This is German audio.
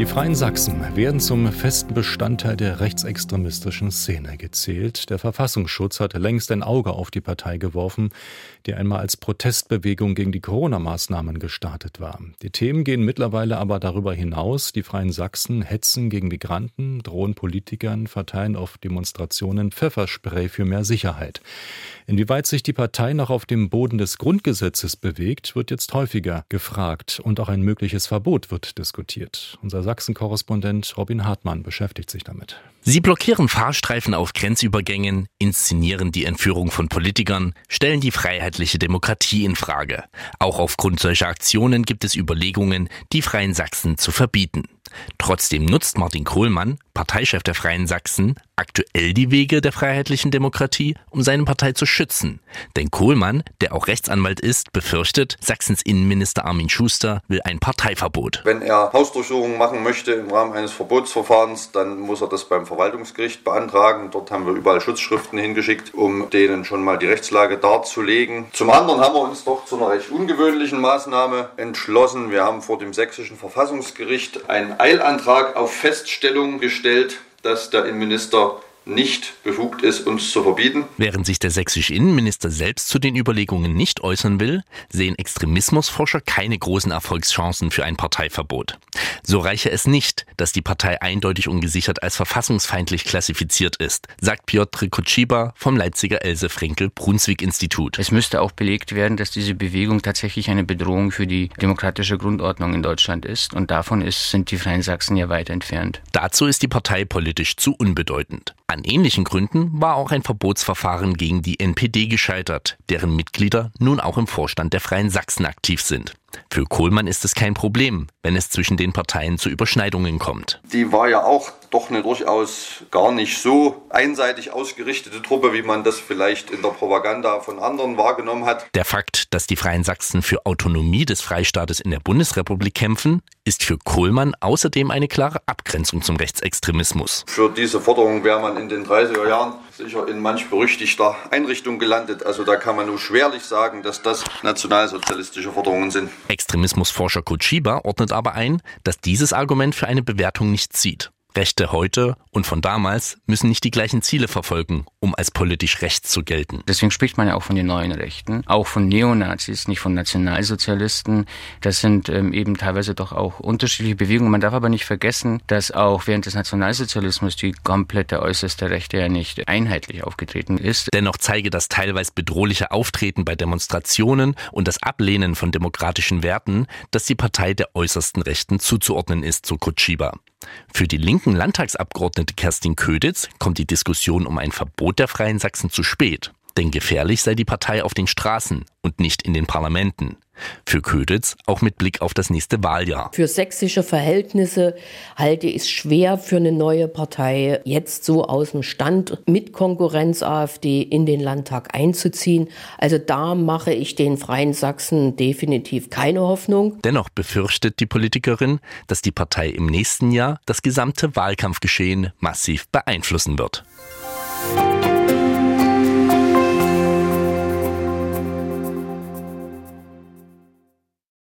Die Freien Sachsen werden zum festen Bestandteil der rechtsextremistischen Szene gezählt. Der Verfassungsschutz hat längst ein Auge auf die Partei geworfen, die einmal als Protestbewegung gegen die Corona-Maßnahmen gestartet war. Die Themen gehen mittlerweile aber darüber hinaus. Die Freien Sachsen hetzen gegen Migranten, drohen Politikern, verteilen auf Demonstrationen Pfefferspray für mehr Sicherheit. Inwieweit sich die Partei noch auf dem Boden des Grundgesetzes bewegt, wird jetzt häufiger gefragt und auch ein mögliches Verbot wird diskutiert. Unser Sachsen-Korrespondent Robin Hartmann beschäftigt sich damit. Sie blockieren Fahrstreifen auf Grenzübergängen, inszenieren die Entführung von Politikern, stellen die freiheitliche Demokratie in Frage. Auch aufgrund solcher Aktionen gibt es Überlegungen, die Freien Sachsen zu verbieten. Trotzdem nutzt Martin Kohlmann, Parteichef der Freien Sachsen, aktuell die Wege der freiheitlichen Demokratie, um seine Partei zu schützen. Denn Kohlmann, der auch Rechtsanwalt ist, befürchtet, Sachsens Innenminister Armin Schuster will ein Parteiverbot. Wenn er Hausdurchsuchungen machen möchte im Rahmen eines Verbotsverfahrens, dann muss er das beim Verwaltungsgericht beantragen. Dort haben wir überall Schutzschriften hingeschickt, um denen schon mal die Rechtslage darzulegen. Zum anderen haben wir uns doch zu einer recht ungewöhnlichen Maßnahme entschlossen. Wir haben vor dem sächsischen Verfassungsgericht einen Eilantrag auf Feststellung gestellt, dass der Innenminister nicht befugt ist, uns zu verbieten. Während sich der sächsische Innenminister selbst zu den Überlegungen nicht äußern will, sehen Extremismusforscher keine großen Erfolgschancen für ein Parteiverbot. So reiche es nicht, dass die Partei eindeutig ungesichert als verfassungsfeindlich klassifiziert ist, sagt Piotr Kotschiba vom Leipziger Else Frenkel Brunswick Institut. Es müsste auch belegt werden, dass diese Bewegung tatsächlich eine Bedrohung für die demokratische Grundordnung in Deutschland ist und davon ist, sind die Freien Sachsen ja weit entfernt. Dazu ist die Partei politisch zu unbedeutend. An ähnlichen Gründen war auch ein Verbotsverfahren gegen die NPD gescheitert, deren Mitglieder nun auch im Vorstand der Freien Sachsen aktiv sind. Für Kohlmann ist es kein Problem, wenn es zwischen den Parteien zu Überschneidungen kommt. Die war ja auch doch eine durchaus gar nicht so einseitig ausgerichtete Truppe, wie man das vielleicht in der Propaganda von anderen wahrgenommen hat. Der Fakt, dass die Freien Sachsen für Autonomie des Freistaates in der Bundesrepublik kämpfen, ist für Kohlmann außerdem eine klare Abgrenzung zum Rechtsextremismus. Für diese Forderung wäre man in den 30er Jahren sicher in manch berüchtigter Einrichtung gelandet. Also da kann man nur schwerlich sagen, dass das nationalsozialistische Forderungen sind. Extremismusforscher Kochiba ordnet aber ein, dass dieses Argument für eine Bewertung nicht zieht. Rechte heute und von damals müssen nicht die gleichen Ziele verfolgen, um als politisch rechts zu gelten. Deswegen spricht man ja auch von den neuen Rechten, auch von Neonazis, nicht von Nationalsozialisten. Das sind ähm, eben teilweise doch auch unterschiedliche Bewegungen. Man darf aber nicht vergessen, dass auch während des Nationalsozialismus die komplette äußerste Rechte ja nicht einheitlich aufgetreten ist. Dennoch zeige das teilweise bedrohliche Auftreten bei Demonstrationen und das Ablehnen von demokratischen Werten, dass die Partei der äußersten Rechten zuzuordnen ist, so Kutschiba. Für die linken Landtagsabgeordnete Kerstin Köditz kommt die Diskussion um ein Verbot der Freien Sachsen zu spät. Denn gefährlich sei die Partei auf den Straßen und nicht in den Parlamenten. Für Köditz auch mit Blick auf das nächste Wahljahr. Für sächsische Verhältnisse halte ich es schwer für eine neue Partei, jetzt so aus dem Stand mit Konkurrenz AfD in den Landtag einzuziehen. Also da mache ich den Freien Sachsen definitiv keine Hoffnung. Dennoch befürchtet die Politikerin, dass die Partei im nächsten Jahr das gesamte Wahlkampfgeschehen massiv beeinflussen wird.